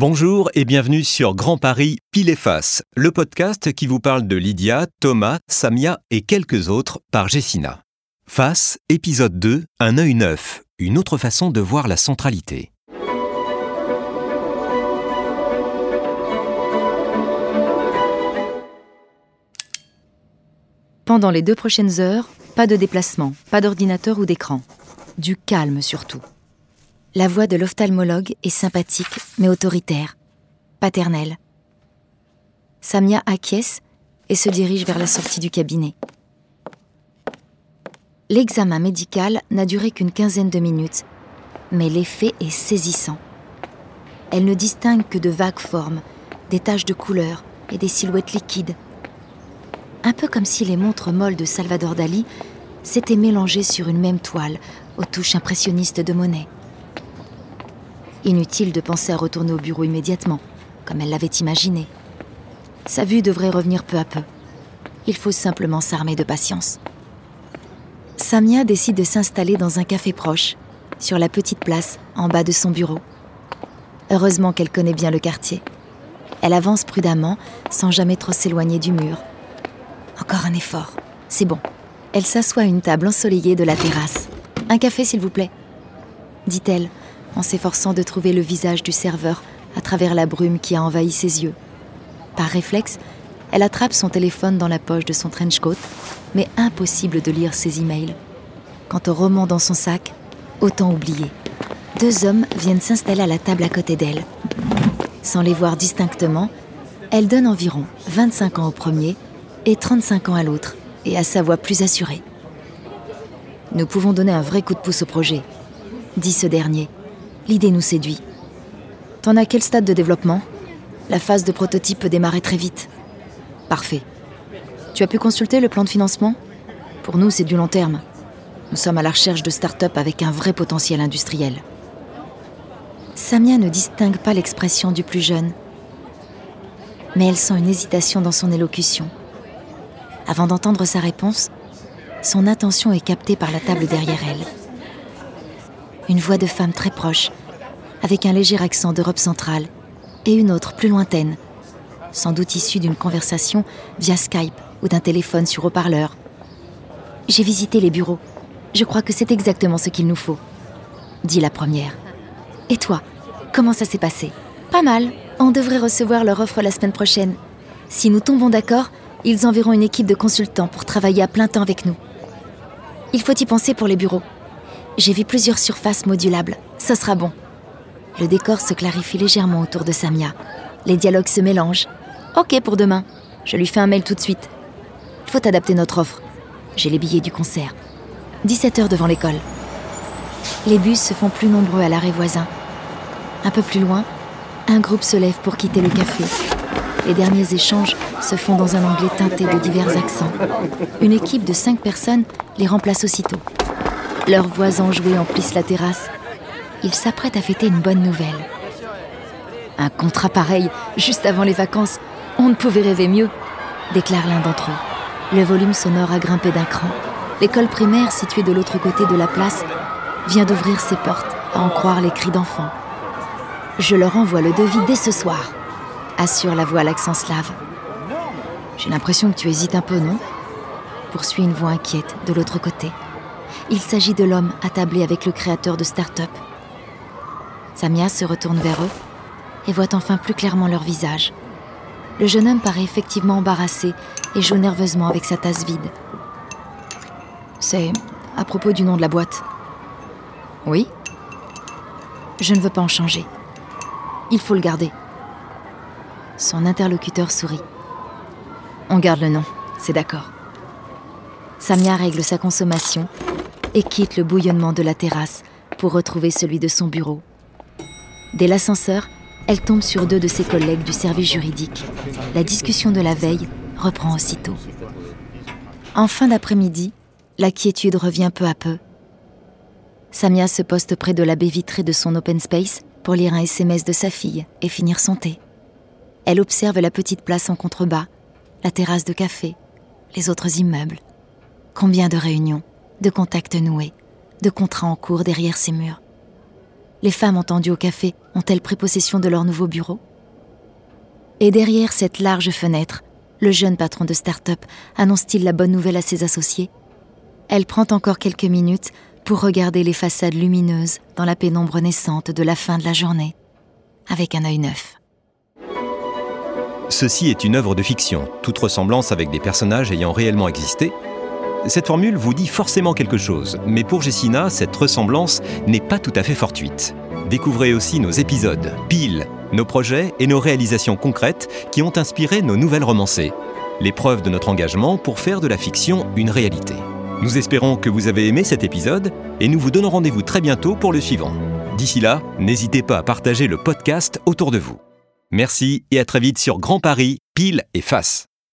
Bonjour et bienvenue sur Grand Paris Pile et Face, le podcast qui vous parle de Lydia, Thomas, Samia et quelques autres par Jessina. Face, épisode 2, un œil neuf, une autre façon de voir la centralité. Pendant les deux prochaines heures, pas de déplacement, pas d'ordinateur ou d'écran. Du calme surtout. La voix de l'ophtalmologue est sympathique mais autoritaire, paternelle. Samia acquiesce et se dirige vers la sortie du cabinet. L'examen médical n'a duré qu'une quinzaine de minutes, mais l'effet est saisissant. Elle ne distingue que de vagues formes, des taches de couleur et des silhouettes liquides. Un peu comme si les montres molles de Salvador Dali s'étaient mélangées sur une même toile aux touches impressionnistes de Monet. Inutile de penser à retourner au bureau immédiatement, comme elle l'avait imaginé. Sa vue devrait revenir peu à peu. Il faut simplement s'armer de patience. Samia décide de s'installer dans un café proche, sur la petite place en bas de son bureau. Heureusement qu'elle connaît bien le quartier. Elle avance prudemment, sans jamais trop s'éloigner du mur. Encore un effort, c'est bon. Elle s'assoit à une table ensoleillée de la terrasse. Un café, s'il vous plaît, dit-elle en s'efforçant de trouver le visage du serveur à travers la brume qui a envahi ses yeux. Par réflexe, elle attrape son téléphone dans la poche de son trench coat, mais impossible de lire ses emails. Quant au roman dans son sac, autant oublier. Deux hommes viennent s'installer à la table à côté d'elle. Sans les voir distinctement, elle donne environ 25 ans au premier et 35 ans à l'autre, et à sa voix plus assurée. Nous pouvons donner un vrai coup de pouce au projet, dit ce dernier, L'idée nous séduit. T'en as quel stade de développement? La phase de prototype peut démarrer très vite. Parfait. Tu as pu consulter le plan de financement? Pour nous, c'est du long terme. Nous sommes à la recherche de start-up avec un vrai potentiel industriel. Samia ne distingue pas l'expression du plus jeune, mais elle sent une hésitation dans son élocution. Avant d'entendre sa réponse, son attention est captée par la table derrière elle une voix de femme très proche, avec un léger accent d'Europe centrale, et une autre plus lointaine, sans doute issue d'une conversation via Skype ou d'un téléphone sur haut-parleur. J'ai visité les bureaux. Je crois que c'est exactement ce qu'il nous faut, dit la première. Et toi, comment ça s'est passé? Pas mal. On devrait recevoir leur offre la semaine prochaine. Si nous tombons d'accord, ils enverront une équipe de consultants pour travailler à plein temps avec nous. Il faut y penser pour les bureaux. J'ai vu plusieurs surfaces modulables. Ce sera bon. Le décor se clarifie légèrement autour de Samia. Les dialogues se mélangent. Ok pour demain. Je lui fais un mail tout de suite. Il faut adapter notre offre. J'ai les billets du concert. 17 heures devant l'école. Les bus se font plus nombreux à l'arrêt voisin. Un peu plus loin, un groupe se lève pour quitter le café. Les derniers échanges se font dans un anglais teinté de divers accents. Une équipe de cinq personnes les remplace aussitôt. Leurs voix enjouées emplissent la terrasse. Ils s'apprêtent à fêter une bonne nouvelle. Un contrat pareil, juste avant les vacances, on ne pouvait rêver mieux, déclare l'un d'entre eux. Le volume sonore a grimpé d'un cran. L'école primaire, située de l'autre côté de la place, vient d'ouvrir ses portes, à en croire les cris d'enfants. Je leur envoie le devis dès ce soir, assure la voix à l'accent slave. J'ai l'impression que tu hésites un peu, non? Poursuit une voix inquiète de l'autre côté. Il s'agit de l'homme attablé avec le créateur de start-up. Samia se retourne vers eux et voit enfin plus clairement leur visage. Le jeune homme paraît effectivement embarrassé et joue nerveusement avec sa tasse vide. C'est à propos du nom de la boîte. Oui? Je ne veux pas en changer. Il faut le garder. Son interlocuteur sourit. On garde le nom, c'est d'accord. Samia règle sa consommation et quitte le bouillonnement de la terrasse pour retrouver celui de son bureau. Dès l'ascenseur, elle tombe sur deux de ses collègues du service juridique. La discussion de la veille reprend aussitôt. En fin d'après-midi, la quiétude revient peu à peu. Samia se poste près de la baie vitrée de son open space pour lire un SMS de sa fille et finir son thé. Elle observe la petite place en contrebas, la terrasse de café, les autres immeubles. Combien de réunions de contacts noués, de contrats en cours derrière ces murs. Les femmes entendues au café Ont-elles pris possession de leur nouveau bureau? Et derrière cette large fenêtre, le jeune patron de start-up annonce-t-il la bonne nouvelle à ses associés? Elle prend encore quelques minutes pour regarder les façades lumineuses dans la pénombre naissante de la fin de la journée, avec un œil neuf. Ceci est une œuvre de fiction, toute ressemblance avec des personnages ayant réellement existé. Cette formule vous dit forcément quelque chose, mais pour Jessina, cette ressemblance n'est pas tout à fait fortuite. Découvrez aussi nos épisodes, piles, nos projets et nos réalisations concrètes qui ont inspiré nos nouvelles romancées. Les preuves de notre engagement pour faire de la fiction une réalité. Nous espérons que vous avez aimé cet épisode et nous vous donnons rendez-vous très bientôt pour le suivant. D'ici là, n'hésitez pas à partager le podcast autour de vous. Merci et à très vite sur Grand Paris, pile et face.